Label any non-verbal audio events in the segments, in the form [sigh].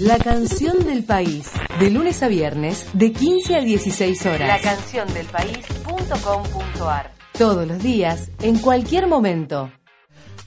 La canción del país, de lunes a viernes, de 15 a 16 horas. La canción del país.com.ar. Todos los días, en cualquier momento.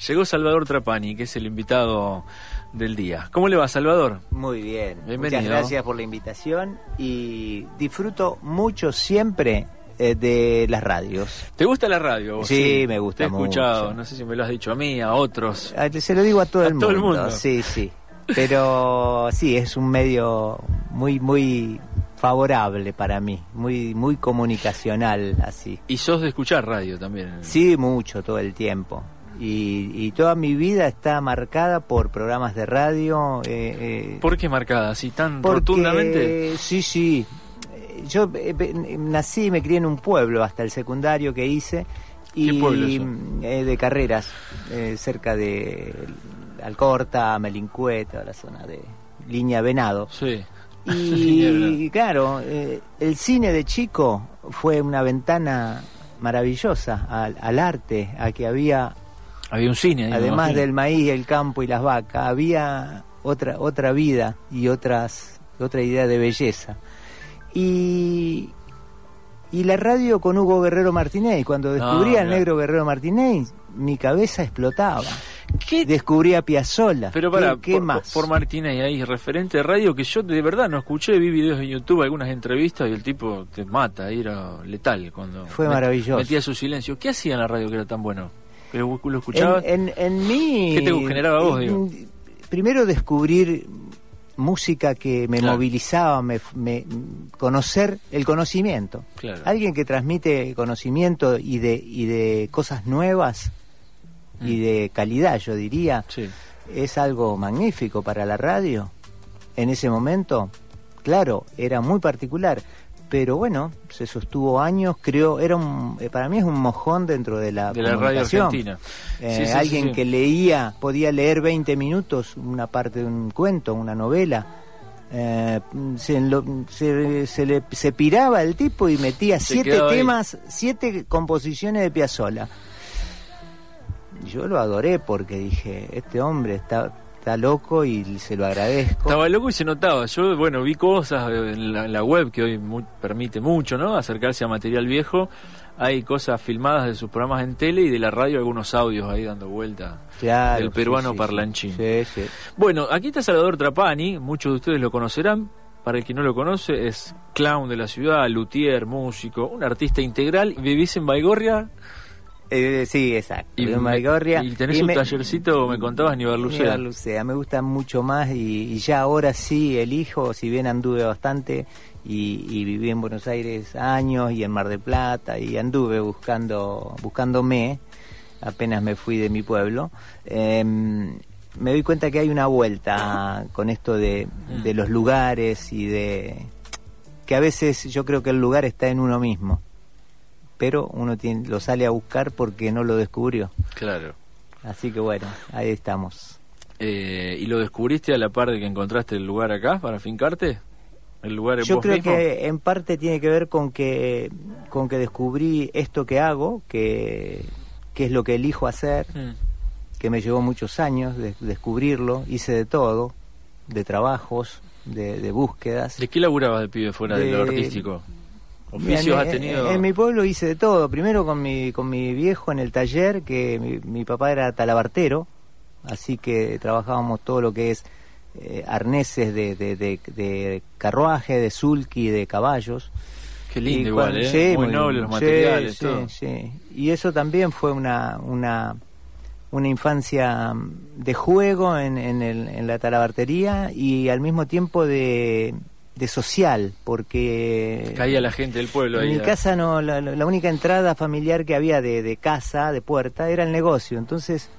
Llegó Salvador Trapani, que es el invitado del día. ¿Cómo le va, Salvador? Muy bien. Bienvenido. Muchas gracias por la invitación y disfruto mucho siempre eh, de las radios. ¿Te gusta la radio? vos? Sí, me gusta Te he escuchado, mucho. no sé si me lo has dicho a mí, a otros. Se lo digo a todo, A el, todo el mundo. mundo. Sí, sí. Pero sí, es un medio muy, muy favorable para mí, muy, muy comunicacional, así. Y sos de escuchar radio también. Sí, mucho, todo el tiempo. Y, y toda mi vida está marcada por programas de radio. eh, eh, ¿Por qué marcada así tan Porque, rotundamente? Sí, sí. Eh, Yo eh, pe- nací y me crié en un pueblo hasta el secundario que hice. Y, ¿Qué pueblo es eh, de carreras, eh, cerca de Alcorta, Melincué, toda la zona de Línea Venado. Sí. Y [laughs] claro, eh, el cine de chico fue una ventana maravillosa al, al arte, a que había Había un cine ahí, además del maíz, el campo y las vacas, había otra otra vida y otras otra idea de belleza. Y y la radio con Hugo Guerrero Martínez, cuando descubrí al mirá. negro Guerrero Martínez, mi cabeza explotaba. ¿Qué? Descubrí a Piazzolla. Pero para, ¿Qué, qué por, más? por Martínez ahí, referente de radio, que yo de verdad no escuché, vi videos en YouTube, algunas entrevistas y el tipo te mata, ahí era letal cuando Fue met- maravilloso. metía su silencio. ¿Qué hacía en la radio que era tan bueno? ¿Que lo, lo escuchabas? En, en, en mí. ¿Qué te generaba vos, digo? Primero descubrir música que me Claro. movilizaba, me, me- conocer el conocimiento. Claro. Alguien que transmite conocimiento y de, y de cosas nuevas y Mm. de calidad, yo diría, Sí. es algo magnífico para la radio. En ese momento, claro, era muy particular, pero bueno, se sostuvo años, creo, era un, eh, para mí es un mojón dentro de la De la radio argentina. Eh, Sí, sí, alguien que leía, podía leer 20 minutos una parte de un cuento, una novela. eh, se, enlo- se, se le, se piraba el tipo y metía Se siete temas, siete composiciones de Piazzolla. Yo lo adoré porque dije, este hombre está, está loco y se lo agradezco. Estaba loco y se notaba. Yo, bueno, vi cosas en la, en la web que hoy mu- permite mucho, ¿no? Acercarse a material viejo. Hay cosas filmadas de sus programas en tele y de la radio, algunos audios ahí dando vuelta. Claro, del sí, peruano sí, parlanchín. Sí, sí. Bueno, aquí está Salvador Trapani, muchos de ustedes lo conocerán. Para el que no lo conoce, es clown de la ciudad, luthier, músico, un artista integral. ¿Vivís en Baigorria? Eh, sí, exacto. Y, y tenés Y un me- tallercito, me contabas, en Iberlucea. Iberlucea, me gusta mucho más y, y ya ahora sí elijo, si bien anduve bastante y, y viví en Buenos Aires años y en Mar del Plata y anduve buscando buscándome, apenas me fui de mi pueblo. em, me doy cuenta que hay una vuelta con esto de, Mm. de los lugares y de que a veces yo creo que el lugar está en uno mismo, pero uno tiene, lo sale a buscar porque no lo descubrió. Claro. Así que bueno, ahí estamos. Eh, ¿Y lo descubriste a la par de que encontraste el lugar acá para fincarte? ¿El lugar Yo creo mismo? que en parte tiene que ver con que con que descubrí esto que hago, que, que es lo que elijo hacer, Mm. que me llevó muchos años de, descubrirlo, hice de todo, de trabajos, de, de búsquedas. ¿De qué laburabas de pibe fuera de, lo De- artístico? ¿Oficios en, has tenido? en mi pueblo hice de todo. Primero con mi, con mi viejo en el taller, que mi, mi papá era talabartero, así que trabajábamos todo lo que es eh, arneses de, de, de, de carruaje, de sulky, de caballos. Qué lindo Y igual, cuando- ¿eh? sí, Muy nobles los sí, materiales, sí, todo. sí. Y eso también fue una, una, una infancia mm, de juego en, en, el- en la talabartería y al mismo tiempo de, de social, porque Caía la gente del pueblo en ahí. mi casa no, la, la única entrada familiar que había de, de casa, de puerta, era el negocio. Entonces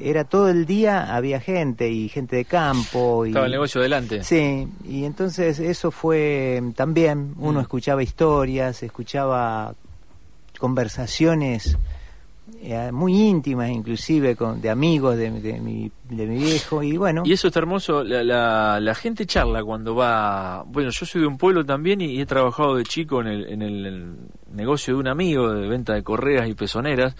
era todo el día, había gente y gente de campo. Y, Estaba el negocio delante. Sí, y entonces eso fue también, uno Mm. escuchaba historias, escuchaba conversaciones eh, muy íntimas inclusive con, de amigos de, de mi, de mi viejo y bueno, Y eso está hermoso, la, la, la gente charla cuando va... Bueno, yo soy de un pueblo también y, he trabajado de chico en el, en el, negocio de un amigo de venta de correas y pezoneras.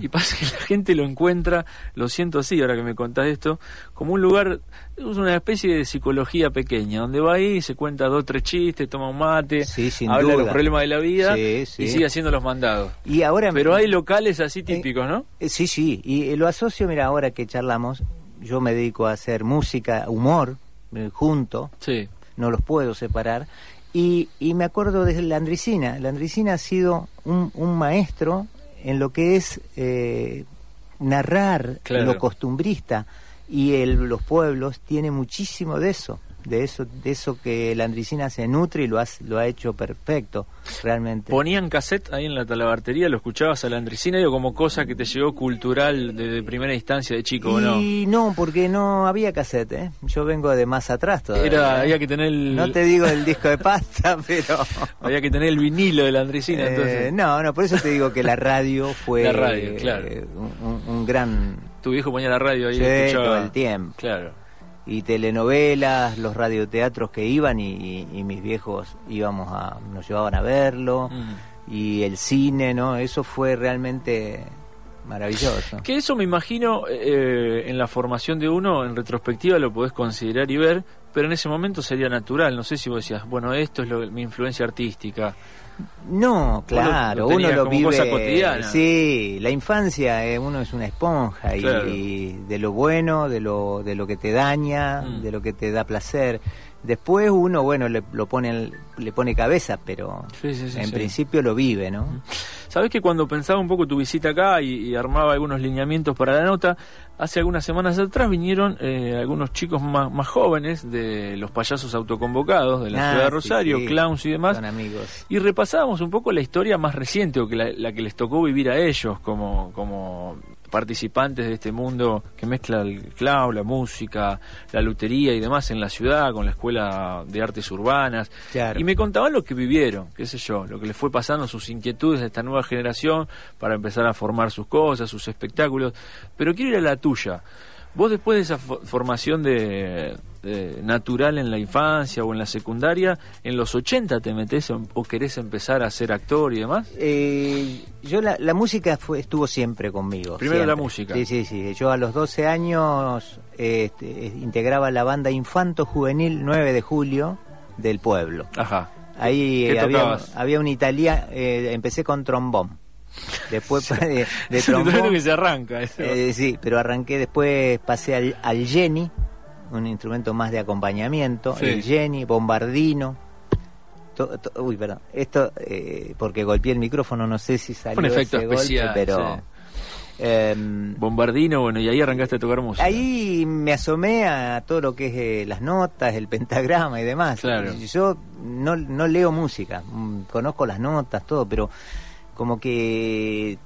Y pasa que la gente lo encuentra, lo siento así, ahora que me contás esto, como un lugar, es una especie de psicología pequeña, donde va ahí, se cuenta dos, tres chistes, toma un mate, habla de los problemas de la vida y sigue haciendo los mandados. Y ahora, Pero hay locales así eh, típicos, ¿no? Eh, sí, sí, y lo asocio, mira, ahora que charlamos, yo me dedico a hacer música, humor, junto. Sí no los puedo separar. Y, y me acuerdo de la Andricina. La Andricina ha sido un, un maestro en lo que es eh, narrar lo costumbrista. Y el, los pueblos tiene muchísimo de eso de eso de eso que la andricina se nutre y lo ha, lo ha hecho perfecto realmente. Ponían cassette ahí en la talabartería lo escuchabas a la andricina digo como cosa que te llegó cultural de, primera instancia de chico y no no porque no había cassette ¿eh? yo vengo de más atrás todavía Era, había que tener el... no te digo el disco de pasta [laughs] pero había que tener el vinilo de la andricina entonces. eh, no no por eso te digo que la radio fue la radio claro. un, gran tu viejo ponía la radio ahí sí, todo el tiempo. Claro y telenovelas, los radioteatros que iban y, mis viejos íbamos a, nos llevaban a verlo mm. y el cine, ¿no? Eso fue realmente maravilloso. Que eso me imagino eh, en la formación de uno, en retrospectiva lo podés considerar y ver, pero en ese momento sería natural. No sé si vos decías, bueno, esto es mi influencia artística. No, claro, uno lo vive. Sí, la infancia, eh, uno es una esponja y, de lo bueno, de lo, de lo que te daña, mm. de lo que te da placer. Después uno, bueno, le, lo pone, le pone cabeza, pero en principio lo vive, ¿no? Sabes que cuando pensaba un poco tu visita acá y, armaba algunos lineamientos para la nota, hace algunas semanas atrás vinieron eh, algunos chicos más, más, jóvenes de los payasos autoconvocados de la ah, ciudad de Rosario, clowns y demás. amigos. Y repasábamos un poco la historia más reciente o que la, la que les tocó vivir a ellos como, como participantes de este mundo que mezcla el clown, la música, la lutería y demás en la ciudad, con la Escuela de Artes Urbanas. Y me contaban lo que vivieron, qué sé yo, lo que les fue pasando, sus inquietudes de esta nueva generación para empezar a formar sus cosas, sus espectáculos. Pero quiero ir a la tuya. Vos después de esa formación de, natural en la infancia o en la secundaria, ¿en los 80 te metes o querés empezar a ser actor y demás? Eh, yo la, música fue, estuvo siempre conmigo. Primero la música. Sí, sí, sí. Yo a los 12 años este, integraba la banda Infanto Juvenil 9 de Julio del pueblo. Ajá. Ahí había, había un italiano, eh, empecé con trombón. Después [laughs] de, [laughs] de trombón. que se arranca. Eh, sí, pero arranqué después, pasé al, al Jenny, un instrumento más de acompañamiento. El Jenny, bombardino. uy, perdón. Esto, eh, porque golpeé el micrófono, no sé si salió. Un efecto especial. pero. Em, bombardino, bueno, y ahí arrancaste a tocar música. Ahí me asomé a todo lo que es eh, las notas, el pentagrama y demás. Claro. Yo no, no leo música, mm, conozco las notas, todo, pero como que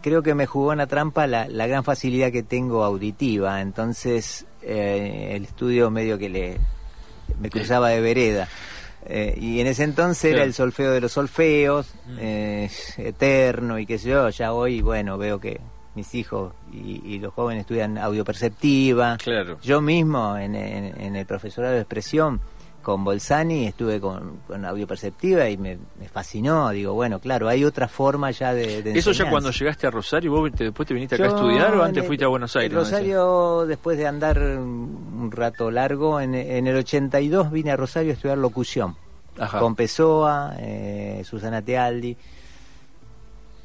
creo que me jugó una trampa la, la gran facilidad que tengo auditiva, entonces eh, el estudio medio que le me cruzaba de vereda. Eh, y en ese entonces era el solfeo de los solfeos, mm. eh, eterno y qué sé yo, ya hoy, bueno, veo que mis hijos y, los jóvenes estudian audioperceptiva. Claro. Yo mismo en, en el profesorado de expresión con Bolsani estuve con, con audio perceptiva y me, fascinó. Digo, bueno, claro, hay otra forma ya de. ¿Eso ya cuando llegaste a Rosario, vos después te viniste acá a estudiar o antes fuiste a Buenos Aires? Rosario, después de andar un rato largo, en, en, el 82 vine a Rosario a estudiar locución. Con Pessoa, eh, Susana Tealdi.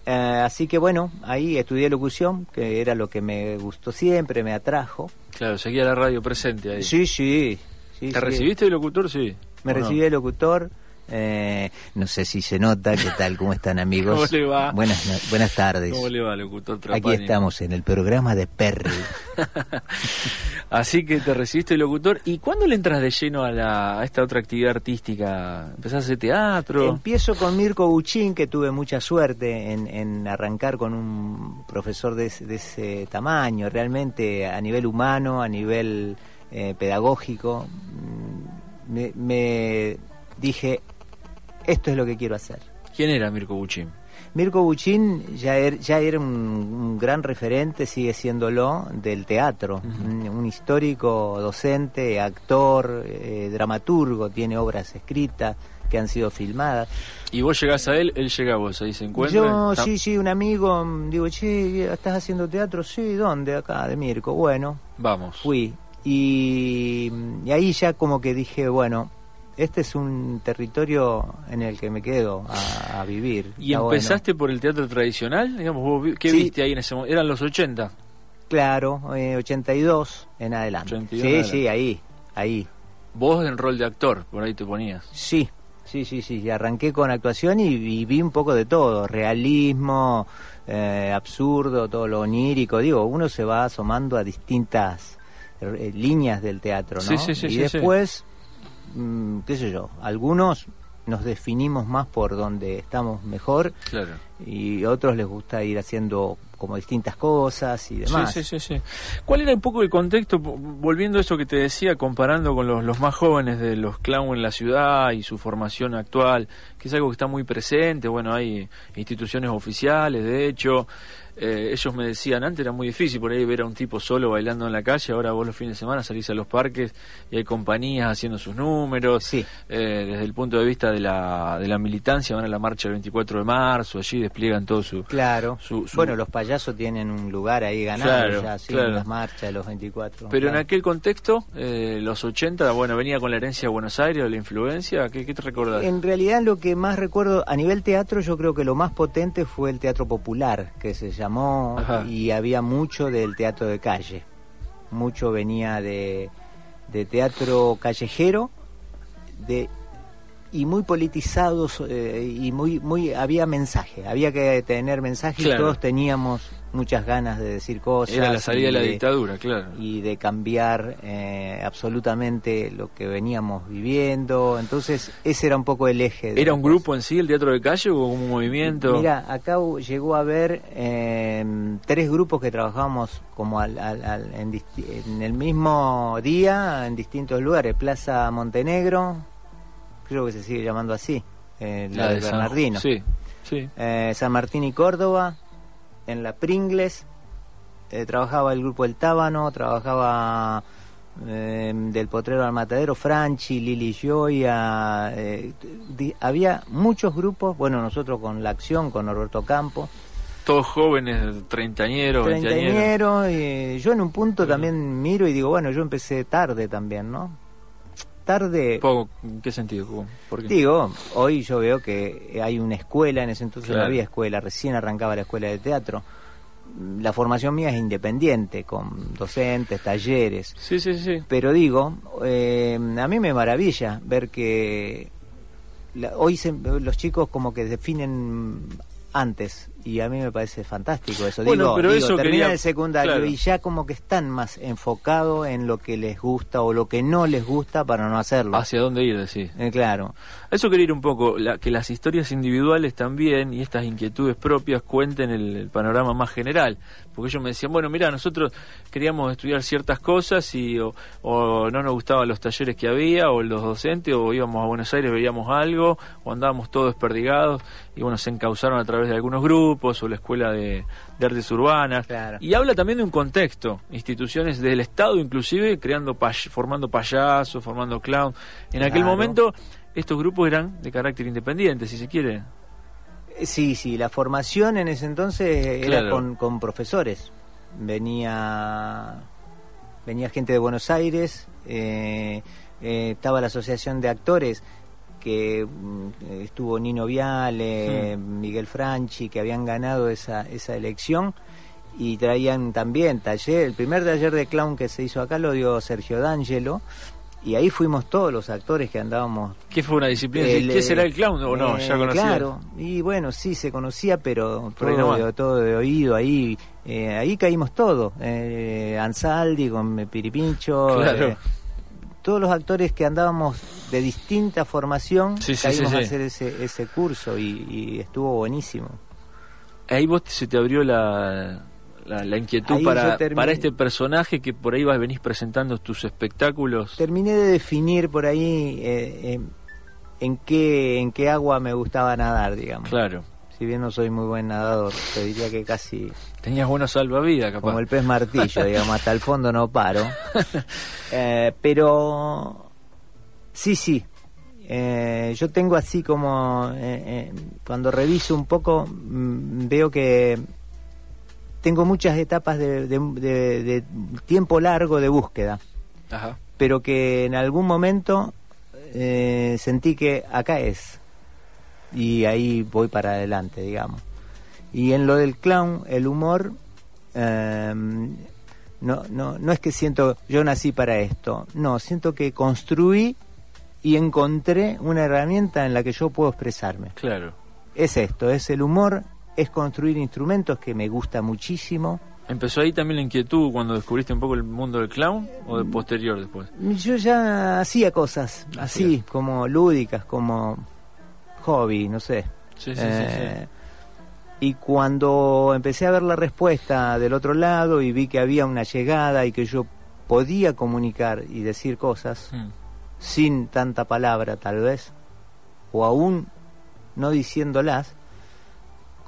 Eh, así que bueno, ahí estudié locución, que era lo que me gustó siempre, me atrajo. Claro, seguía la radio presente ahí. Sí, sí, ¿Te recibiste de locutor? Sí. Me recibí de locutor. Eh, no sé si se nota, ¿qué tal? ¿Cómo están amigos? ¿Cómo le va? Buenas, buenas tardes. ¿Cómo le va, locutor Aquí estamos en el programa de Perry. [laughs] Así que te recibiste de locutor. ¿Y cuándo le entras de lleno a, la, a esta otra actividad artística? ¿Empezás a hacer teatro? Empiezo con Mirko Buchín, que tuve mucha suerte en, en arrancar con un profesor de, de ese tamaño, realmente a nivel humano, a nivel eh, pedagógico, mm, me, dije, esto es lo que quiero hacer. ¿Quién era Mirko Buchín? Mirko Buchín ya, er, ya era un, gran referente, sigue siéndolo, del teatro. un, histórico docente, actor, eh, dramaturgo, tiene obras escritas, que han sido filmadas. Y vos llegás a él, él llega a vos, ahí se encuentra. Yo, sí, sí, un amigo, mm, digo, che, ¿estás haciendo teatro? Sí, ¿dónde? Acá, de Mirko. Bueno, Vamos. fui. Y, y ahí ya como que dije, bueno, este es un territorio en el que me quedo a, a vivir. ¿Y Está empezaste bueno. por el teatro tradicional? Digamos, vos vi- ¿Qué Sí. viste ahí en ese momento? ¿Eran los 80? Claro, eh, 82 en adelante. 82 sí, en sí, ahí, ahí. Vos en rol de actor, por ahí te ponías. Sí, sí, sí, sí. y Arranqué con actuación y, y vi un poco de todo. Realismo, eh, absurdo, todo lo onírico. Digo, uno se va asomando a distintas eh, líneas del teatro, ¿no? Sí, sí, sí, y después, mm, qué sé yo, algunos nos definimos más por donde estamos mejor Claro. y otros les gusta ir haciendo como distintas cosas y demás. Sí, sí, sí, sí. ¿Cuál era un poco el contexto, volviendo a eso que te decía, comparando con los, los más jóvenes de los clown en la ciudad y su formación actual, que es algo que está muy presente, bueno, hay instituciones oficiales, de hecho, eh, ellos me decían, antes era muy difícil por ahí ver a un tipo solo bailando en la calle, ahora vos los fines de semana salís a los parques y hay compañías haciendo sus números, Sí. Eh, desde el punto de vista de la, de la militancia, van a la marcha el 24 de marzo, allí despliegan todo su... Claro. Su- su- Bueno, los payasos tienen un lugar ahí ganado Claro, ya, sí, claro. en las marchas de los 24. Pero en aquel contexto, eh, los 80, bueno, venía con la herencia de Buenos Aires, la influencia, ¿qué, qué te recordás? En realidad lo que más recuerdo a nivel teatro, yo creo que lo más potente fue el teatro popular, que se llamó Ajá. y había mucho del teatro de calle. Mucho venía de, de teatro callejero de y muy politizados eh, y muy muy había mensaje, había que tener mensaje Claro. y todos teníamos muchas ganas de decir cosas. Era la salida de y la dictadura, claro. y de cambiar eh, absolutamente lo que veníamos viviendo. Entonces, ese era un poco el eje. de ¿Era un cosa. grupo en sí, el teatro de calle, o como un movimiento? Mira, acá llegó a haber eh, tres grupos que trabajábamos como al, al- al- en, en el mismo día, en distintos lugares. Plaza Montenegro, creo que se sigue llamando así, eh, la, de San- Bernardino. Sí, sí. Eh, San Martín y Córdoba, en la Pringles, eh, trabajaba el grupo El Tábano, trabajaba eh, del Potrero al Matadero, Franchi, Lili Gioia, di- había muchos grupos, bueno, nosotros con La Acción, con Norberto Campo, Todos jóvenes, treintañeros, veinteañeros. treintañero, y yo en un punto también miro y digo, bueno, yo empecé tarde también, ¿no? Tarde, Poco, ¿En qué sentido? ¿Cómo? ¿Por qué? Digo, hoy yo veo que hay una escuela, en ese entonces Claro. no había escuela, recién arrancaba la escuela de teatro. La formación mía es independiente, con docentes, talleres. Sí, sí, sí. Pero digo, eh, a mí me maravilla ver que la- hoy se- los chicos como que definen antes y a mí me parece fantástico eso. Bueno, digo, pero digo, eso terminan quería- el secundario claro. y ya como que están más enfocados en lo que les gusta o lo que no les gusta para no hacerlo. ¿Hacia dónde ir, decís? Eh, claro. Eso quería ir un poco, la- que las historias individuales también y estas inquietudes propias cuenten el, el panorama más general. Porque ellos me decían, bueno, mira, nosotros queríamos estudiar ciertas cosas y o, o no nos gustaban los talleres que había, o los docentes, o íbamos a Buenos Aires, veíamos algo, o andábamos todos desperdigados, y bueno, se encauzaron a través de algunos grupos, o la Escuela de, de Artes Urbanas. Claro. Y habla también de un contexto, instituciones del Estado inclusive, creando pay- formando payasos, formando clown. En aquel Claro. momento estos grupos eran de carácter independiente, si se quiere. Eh, Sí, sí, la formación en ese entonces era con profesores. Venía venía gente de Buenos Aires, eh, eh, estaba la Asociación de Actores, que mm, estuvo Nino Viale. Miguel Franchi, que habían ganado esa, esa elección y traían también taller. El primer taller de clown que se hizo acá lo dio Sergio D'Angelo y ahí fuimos todos los actores que andábamos ¿Qué fue una disciplina? el, ¿Qué será eh, el clown o no? eh, ya conocía. Claro, y bueno, sí, se conocía, pero todo, de, todo de oído, ahí eh, ahí caímos todos. Eh, Ansaldi con eh, Piripincho, Claro. Todos los actores que andábamos de distinta formación, Sí, caímos sí, a hacer ese, ese curso y, y estuvo buenísimo. Ahí vos se te abrió la, la, la inquietud Ahí para, para este personaje que por ahí vas venís presentando tus espectáculos. Terminé de definir por ahí eh, eh, en, qué, en qué agua me gustaba nadar, digamos. Claro. Si bien no soy muy buen nadador, te diría que casi Tenías buenos salvavidas, capaz. como el pez martillo, [laughs] digamos, hasta el fondo no paro. Eh, pero sí, sí. eh, yo tengo así como, eh, cuando reviso un poco, mm, veo que tengo muchas etapas de, tiempo largo de búsqueda, pero que en algún momento sentí que acá es, y ahí voy para adelante, digamos. Y en lo del clown, el humor, em, no, no, no es que siento, yo nací para esto, no, siento que construí y encontré una herramienta en la que yo puedo expresarme. Claro. Es esto, es el humor, es construir instrumentos que me gusta muchísimo. ¿Empezó ahí también la inquietud cuando descubriste un poco el mundo del clown o de posterior después? Yo ya hacía cosas así, como lúdicas, como hobby, no sé. Sí, sí, sí, eh, Y cuando empecé a ver la respuesta del otro lado y vi que había una llegada y que yo podía comunicar y decir cosas mm. sin tanta palabra tal vez, o aún no diciéndolas,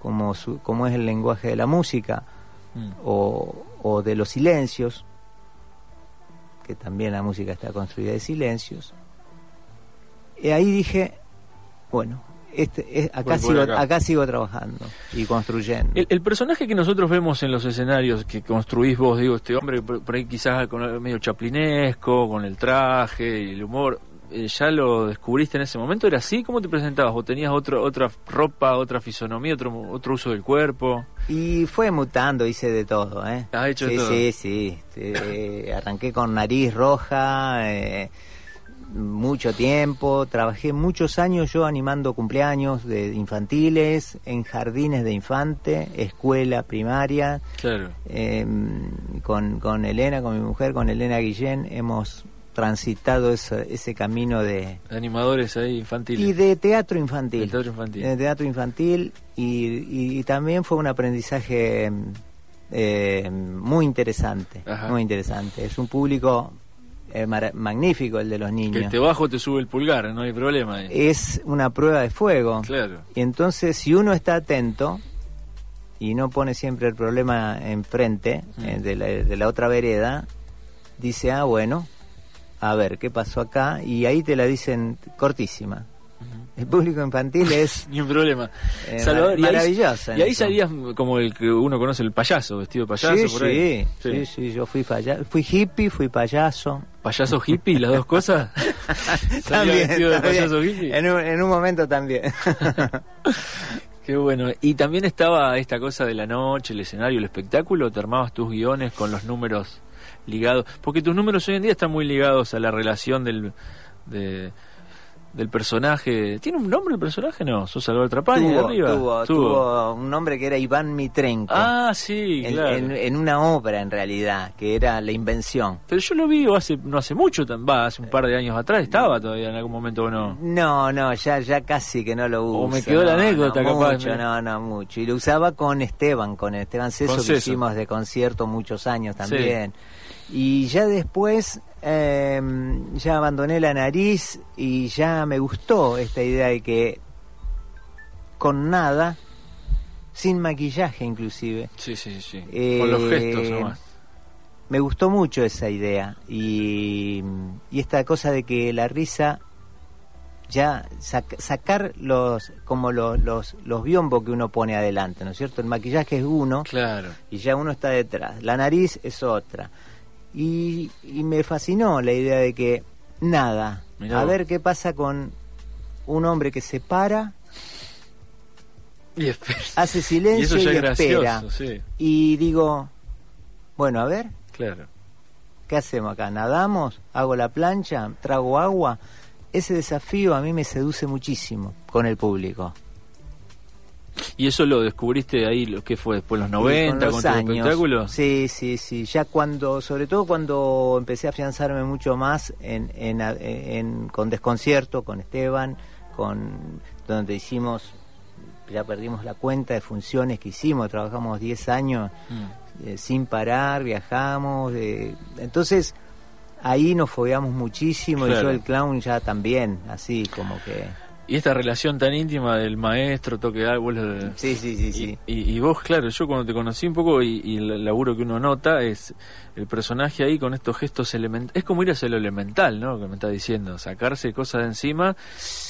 como, como es el lenguaje de la música mm. o, o de los silencios, que también la música está construida de silencios. Y ahí dije, bueno, este, acá, sigo, acá. sigo trabajando y construyendo. El, personaje que nosotros vemos en los escenarios que construís vos, digo, este hombre por ahí quizás con medio chaplinesco, con el traje y el humor, eh, ¿ya lo descubriste en ese momento? ¿Era así? ¿Cómo te presentabas? ¿O tenías otro, otra ropa, otra fisonomía, otro, otro uso del cuerpo? Y fue mutando, hice de todo, ¿eh? ¿Has hecho sí, todo? Sí, sí, sí. [laughs] arranqué con nariz roja, eh, mucho tiempo, trabajé muchos años yo animando cumpleaños de infantiles, en jardines de infante, escuela primaria. Claro. Em, con, con Elena, con mi mujer, con Elena Guillén, hemos transitado ese, ese camino de... Animadores ahí infantiles. Y de teatro infantil. De teatro infantil. De teatro infantil y, y, también fue un aprendizaje eh, muy interesante, muy interesante. Es un público es magnífico el de los niños. Que te bajo te sube el pulgar, no hay problema. Es una prueba de fuego. Claro. Y entonces, si uno está atento y no pone siempre el problema enfrente mm. eh, de, la, de la otra vereda, dice, ah, bueno, a ver, ¿qué pasó acá? Y ahí te la dicen cortísima. El público infantil es... [laughs] Ni un problema. Eh, maravilloso. Y ahí, salías como el que uno conoce, el payaso, vestido de payaso. Sí, por ahí. Sí, sí, sí, yo fui, fui hippie, fui payaso. ¿Payaso hippie, las dos cosas? [laughs] también, vestido de payaso hippie? En un, en un momento también. [laughs] Qué bueno. Y también estaba esta cosa de la noche, el escenario, el espectáculo. ¿Te armabas tus guiones con los números ligados? Porque tus números hoy en día están muy ligados a la relación del... De, del personaje. ¿Tiene un nombre el personaje? No, sos Salvador Trapani tuvo, arriba. Tuvo, un nombre que era Iván Mitrenko. Ah, sí, en, claro. En, una obra, en realidad, que era La Invención. Pero yo lo vi hace no hace mucho, va, hace un par de años atrás. ¿Estaba todavía en algún momento o no? No, no, ya ya casi que no lo uso. O me quedó la anécdota, no, capaz. Mucho, no, no, mucho. Y lo usaba con Esteban, con Esteban Ceso, que hicimos de concierto muchos años también. Y ya después eh, ya abandoné la nariz y ya me gustó esta idea de que con nada, sin maquillaje inclusive. Sí, sí, sí. con los gestos eh, nomás. Me gustó mucho esa idea y, y esta cosa de que la risa ya sacar los como los, los, los biombos que uno pone adelante, ¿no es cierto? El maquillaje es uno claro. y ya uno está detrás. La nariz es otra. Y, me fascinó la idea de que nada, a ver qué pasa con un hombre que se para, y hace [laughs] silencio y, espera. Y digo, bueno, a ver, claro. ¿qué hacemos acá? ¿Nadamos? ¿Hago la plancha? ¿Trago agua? Ese desafío a mí me seduce muchísimo con el público. ¿Y eso lo descubriste ahí, lo que fue después, los 90, con, espectáculo? Sí, sí, sí. Ya cuando, sobre todo cuando empecé a afianzarme mucho más en, en, con Desconcierto, con Esteban, con donde hicimos, ya perdimos la cuenta de funciones que hicimos, trabajamos 10 años mm. eh, sin parar, viajamos. Eh, entonces, ahí nos fogueamos muchísimo y yo el clown ya también, así como que... Y esta relación tan íntima del maestro, toque de Sí, sí, sí, sí. Y, vos, claro, yo cuando te conocí un poco y, el laburo que uno nota es el personaje ahí con estos gestos elementales. Es como ir hacia lo elemental, ¿no? Que me está diciendo, sacarse cosas de encima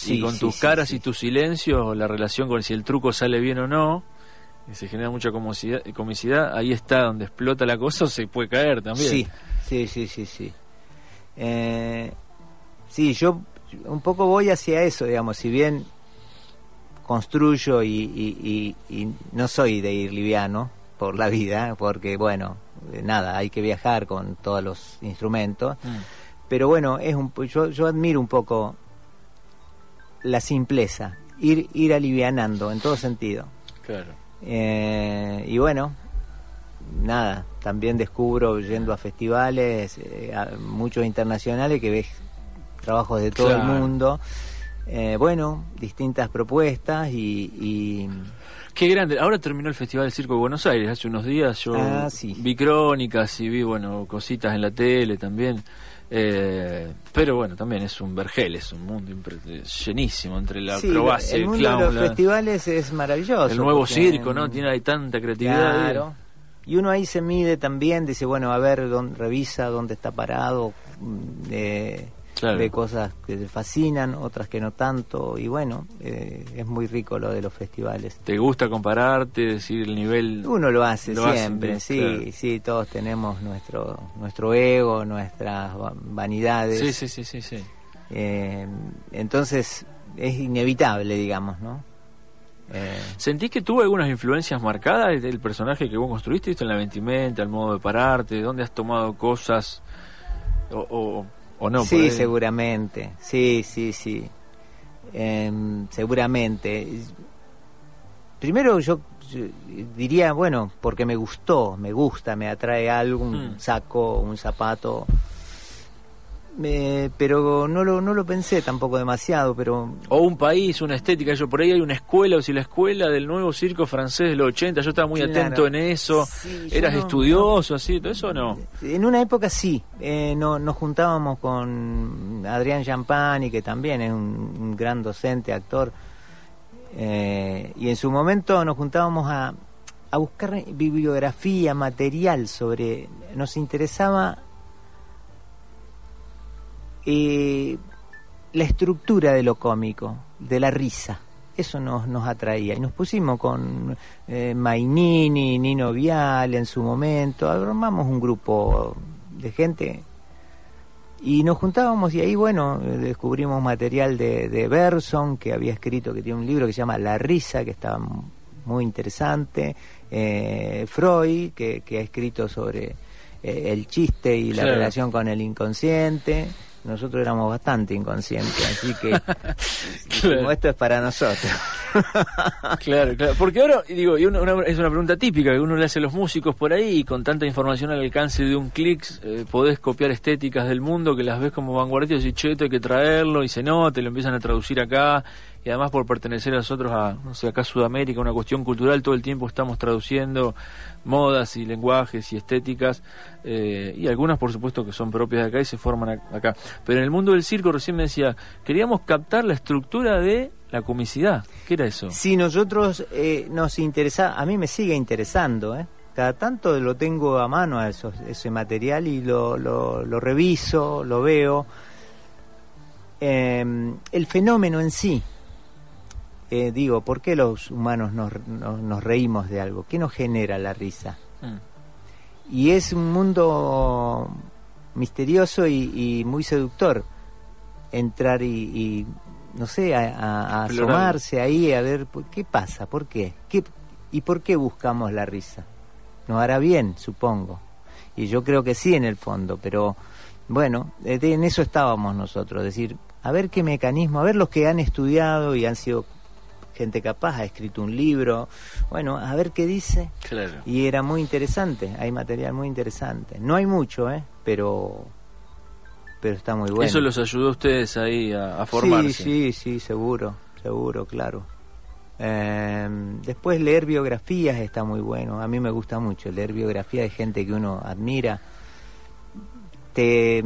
y con tus caras y tus silencios, la relación con si el truco sale bien o no, y se genera mucha comicidad, ahí está donde explota la cosa o [laughs] se puede caer también. Sí, sí, sí, sí, sí. Eh, sí, yo un poco voy hacia eso, digamos, si bien construyo y, no soy de ir liviano por la vida, porque bueno, nada, hay que viajar con todos los instrumentos, mm. pero bueno, es un, yo, yo admiro un poco la simpleza, ir, ir alivianando en todo sentido. Claro. Eh, y bueno, nada, también descubro yendo a festivales, eh, muchos internacionales, que ves trabajos de todo el mundo. Eh, bueno, distintas propuestas y, Qué grande. Ahora terminó el Festival del Circo de Buenos Aires. Hace unos días yo ah, vi crónicas y vi, bueno, cositas en la tele también. Eh, pero bueno, también es un vergel, es un mundo llenísimo entre la sí, el mundo de los festivales es maravilloso. El nuevo circo, ¿no? Tiene ahí tanta creatividad. Claro. Y uno ahí se mide también, dice, bueno, a ver, dónde, revisa dónde está parado. Eh, de cosas que te fascinan, otras que no tanto, y bueno, eh, es muy rico lo de los festivales. ¿Te gusta compararte, decir el nivel? Uno lo hace siempre, sí, sí, todos tenemos nuestro, nuestro ego, nuestras vanidades. Sí, sí, sí, sí. sí. Eh, entonces es inevitable, digamos, ¿no? Eh, ¿Sentís que tuvo algunas influencias marcadas del personaje que vos construiste, en la vestimenta, el modo de pararte, dónde has tomado cosas o no? Sí, seguramente. Sí, sí, sí. Em, seguramente. Primero yo, diría, bueno, porque me gustó, me gusta, me atrae algo, un hmm. saco, un zapato pero no lo, no lo pensé tampoco demasiado, pero... O un país, una estética, yo por ahí hay una escuela, o si la escuela del nuevo circo francés de los 80, yo estaba muy atento en eso, eras estudioso, así, todo eso o no? En una época sí, eh, no, nos juntábamos con Adrián Champani, que también es un, gran docente, actor, eh, y en su momento nos juntábamos a, a buscar bibliografía, material sobre... Nos interesaba eh, la estructura de lo cómico, de la risa. Eso nos, nos atraía. Y nos pusimos con eh, Mainini, Nino Vial en su momento. Armamos un grupo de gente y nos juntábamos y ahí, bueno, descubrimos material de, de Berson, que había escrito, que tiene un libro que se llama La risa, que estaba muy interesante. Eh, Freud, que, que, ha escrito sobre eh, el chiste y la relación con el inconsciente nosotros éramos bastante inconscientes, así que [laughs] esto es para nosotros. [laughs] claro, claro, porque ahora, digo, y es una pregunta típica que uno le hace a los músicos por ahí y con tanta información al alcance de un clic eh, podés copiar estéticas del mundo que las ves como vanguardistas y cheto hay que traerlo y se nota, lo empiezan a traducir acá y además por pertenecer a nosotros a, no sé, acá Sudamérica, una cuestión cultural, todo el tiempo estamos traduciendo modas y lenguajes y estéticas, eh, y algunas por supuesto que son propias de acá y se forman acá. Pero en el mundo del circo recién me decía, queríamos captar la estructura de la comicidad. ¿Qué era eso? Sí, nosotros eh, nos interesa, a mí me sigue interesando, ¿eh? Cada tanto lo tengo a mano a ese material y lo, lo, lo reviso, lo veo. Eh, el fenómeno en sí, eh, digo, ¿por qué los humanos nos, nos, reímos de algo? ¿Qué nos genera la risa? Mm. Y es un mundo misterioso y, muy seductor entrar y, no sé, a, asomarse ahí a ver qué pasa, por qué? qué, y por qué buscamos la risa. Nos hará bien, supongo. Y yo creo que sí en el fondo, pero bueno, en eso estábamos nosotros, decir, a ver qué mecanismo, a ver los que han estudiado y han sido gente capaz, ha escrito un libro, bueno, a ver qué dice. Y era muy interesante, hay material muy interesante. No hay mucho, ¿eh? Pero, pero está muy bueno. ¿Eso los ayudó a ustedes ahí a, formarse? Sí, sí, sí, seguro, seguro, claro. Em, después leer biografías está muy bueno, a mí me gusta mucho leer biografías de gente que uno admira. Te,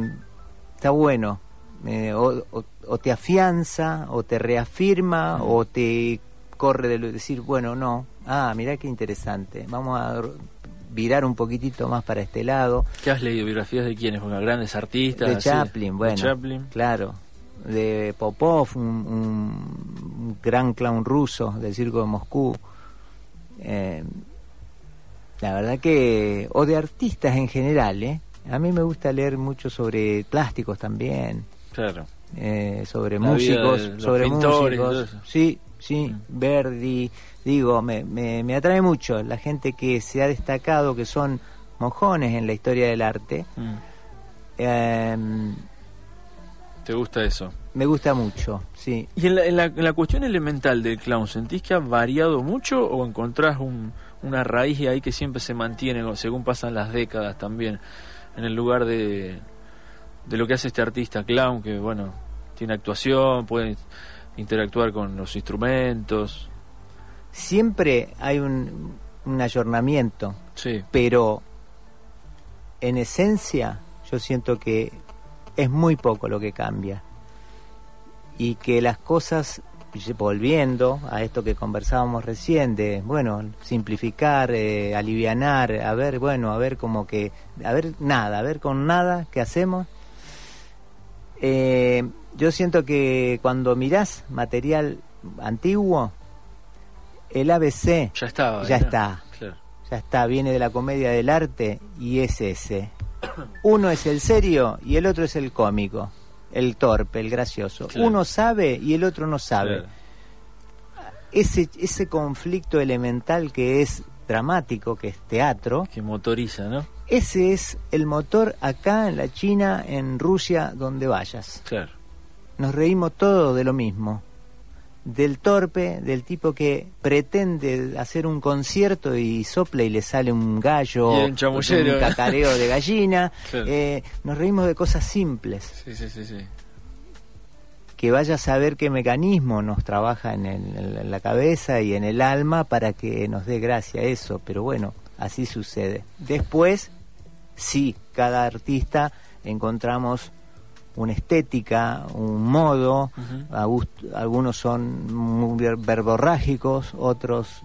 está bueno eh, o, te afianza, o te reafirma, o te corre de decir, bueno, no, ah, mirá qué interesante, vamos a virar un poquitito más para este lado. ¿Qué has leído? ¿Biografías de quiénes? Bueno, grandes artistas. De Chaplin, bueno. Chaplin. Claro. De Popov, un, gran clown ruso del circo de Moscú. Eh, la verdad que, o de artistas en general, ¿eh? A mí me gusta leer mucho sobre plásticos también. Claro. Eh, sobre músicos, sobre músicos. Sí, sí. Verdi, digo, me, me, atrae mucho la gente que se ha destacado, que son mojones en la historia del arte. Mm. Em, ¿Te gusta eso? Me gusta mucho, sí. ¿Y en la, en la, cuestión elemental del clown, sentís que ha variado mucho o encontrás un, una raíz ahí que siempre se mantiene según pasan las décadas también en el lugar de, de lo que hace este artista clown que bueno tiene actuación puede interactuar con los instrumentos siempre hay un, un ayornamiento sí. pero en esencia yo siento que es muy poco lo que cambia y que las cosas volviendo a esto que conversábamos recién de bueno simplificar eh, alivianar a ver bueno a ver como que a ver nada a ver con nada qué hacemos eh, yo siento que cuando mirás material antiguo el ABC ya estaba ya está. Ya está viene de la comedia del arte y es ese. Uno es el serio y el otro es el cómico el torpe, el gracioso. Uno sabe y el otro no sabe. Ese, ese conflicto elemental que es dramático, que es teatro. Que motoriza, ¿no? Ese es el motor acá en la China, en Rusia, donde vayas. Claro. Nos reímos todos de lo mismo. Del torpe, del tipo que pretende hacer un concierto y sopla y le sale un gallo, un, un, cacareo de gallina. [laughs] Eh, nos reímos de cosas simples. Sí, sí, sí, sí que vaya a saber qué mecanismo nos trabaja en, la cabeza y en el alma para que nos dé gracia eso, pero bueno, así sucede. Después, sí, cada artista encontramos una estética, un modo, algunos son muy verborrágicos, otros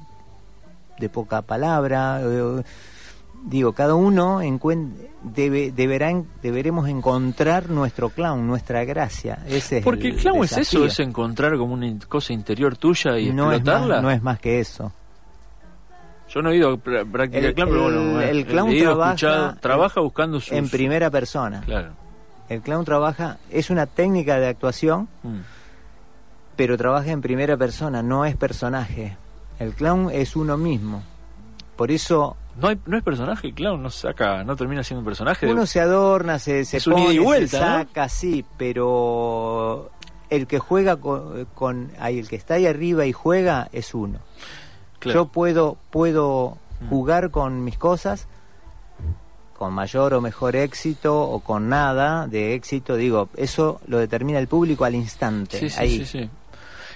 de poca palabra, eh, digo, cada uno debe, deberá, deberemos encontrar nuestro clown, nuestra gracia. Ese Porque el, clown es eso, es encontrar como una cosa interior tuya y no explotarla. Es más, no es más que eso. Yo no he ido a practicar clown, pero bueno, el, clown trabaja, trabaja buscando sus... En primera persona. Claro. El clown trabaja, es una técnica de actuación, mm. pero trabaja en primera persona, no es personaje. El clown es uno mismo. Por eso no, hay, no es personaje, claro, no saca, no termina siendo un personaje. Uno se adorna, se, se pone, y vuelta, se saca, sí, pero el que juega con, ahí, el que está ahí arriba y juega es uno. Yo puedo, puedo mm. jugar con mis cosas con mayor o mejor éxito o con nada de éxito, digo, eso lo determina el público al instante. Sí, sí, ahí. sí, sí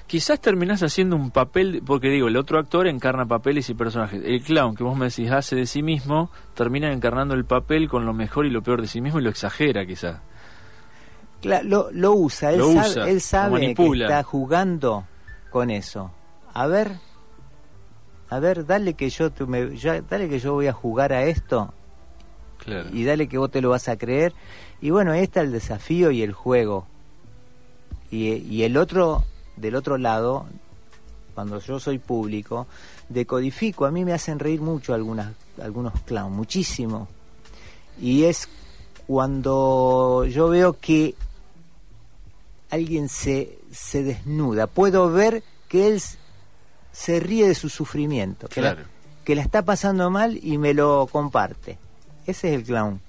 quizás terminás haciendo un papel, porque digo, el otro actor encarna papeles y personajes. El clown que vos me decís hace de sí mismo, termina encarnando el papel con lo mejor y lo peor de sí mismo y lo exagera quizás. lo, lo, usa, él sabe, él sabe que está jugando con eso. A ver, a ver, dale que yo, me, dale que yo voy a jugar a esto y dale que vos te lo vas a creer. Y bueno, ahí está el desafío y el juego. Y, y el otro del otro lado, cuando yo soy público, decodifico, a mí me hacen reír mucho algunas, algunos clowns, muchísimo. Y es cuando yo veo que alguien se, se desnuda, puedo ver que él se ríe de su sufrimiento, que, la, que la está pasando mal y me lo comparte. Ese es el clown.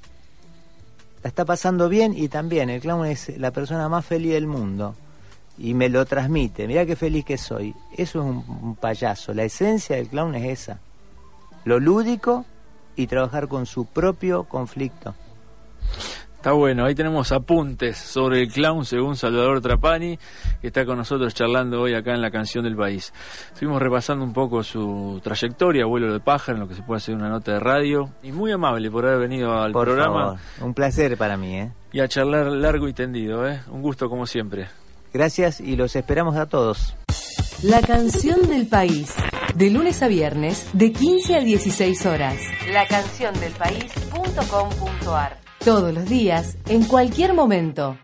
La está pasando bien y también el clown es la persona más feliz del mundo y me lo transmite. Mira qué feliz que soy. Eso es un, payaso. La esencia del clown es esa. Lo lúdico y trabajar con su propio conflicto. Está bueno, ahí tenemos apuntes sobre el clown según Salvador Trapani, que está con nosotros charlando hoy acá en la canción del país. Estuvimos repasando un poco su trayectoria, vuelo de pájaro, en lo que se puede hacer una nota de radio, y muy amable por haber venido al programa. un placer para mí, ¿eh? Y a charlar largo y tendido, ¿eh? Un gusto como siempre. Gracias y los esperamos a todos. La canción del país, de lunes a viernes, de 15 a 16 horas. La canción del país.com.ar. Todos los días, en cualquier momento.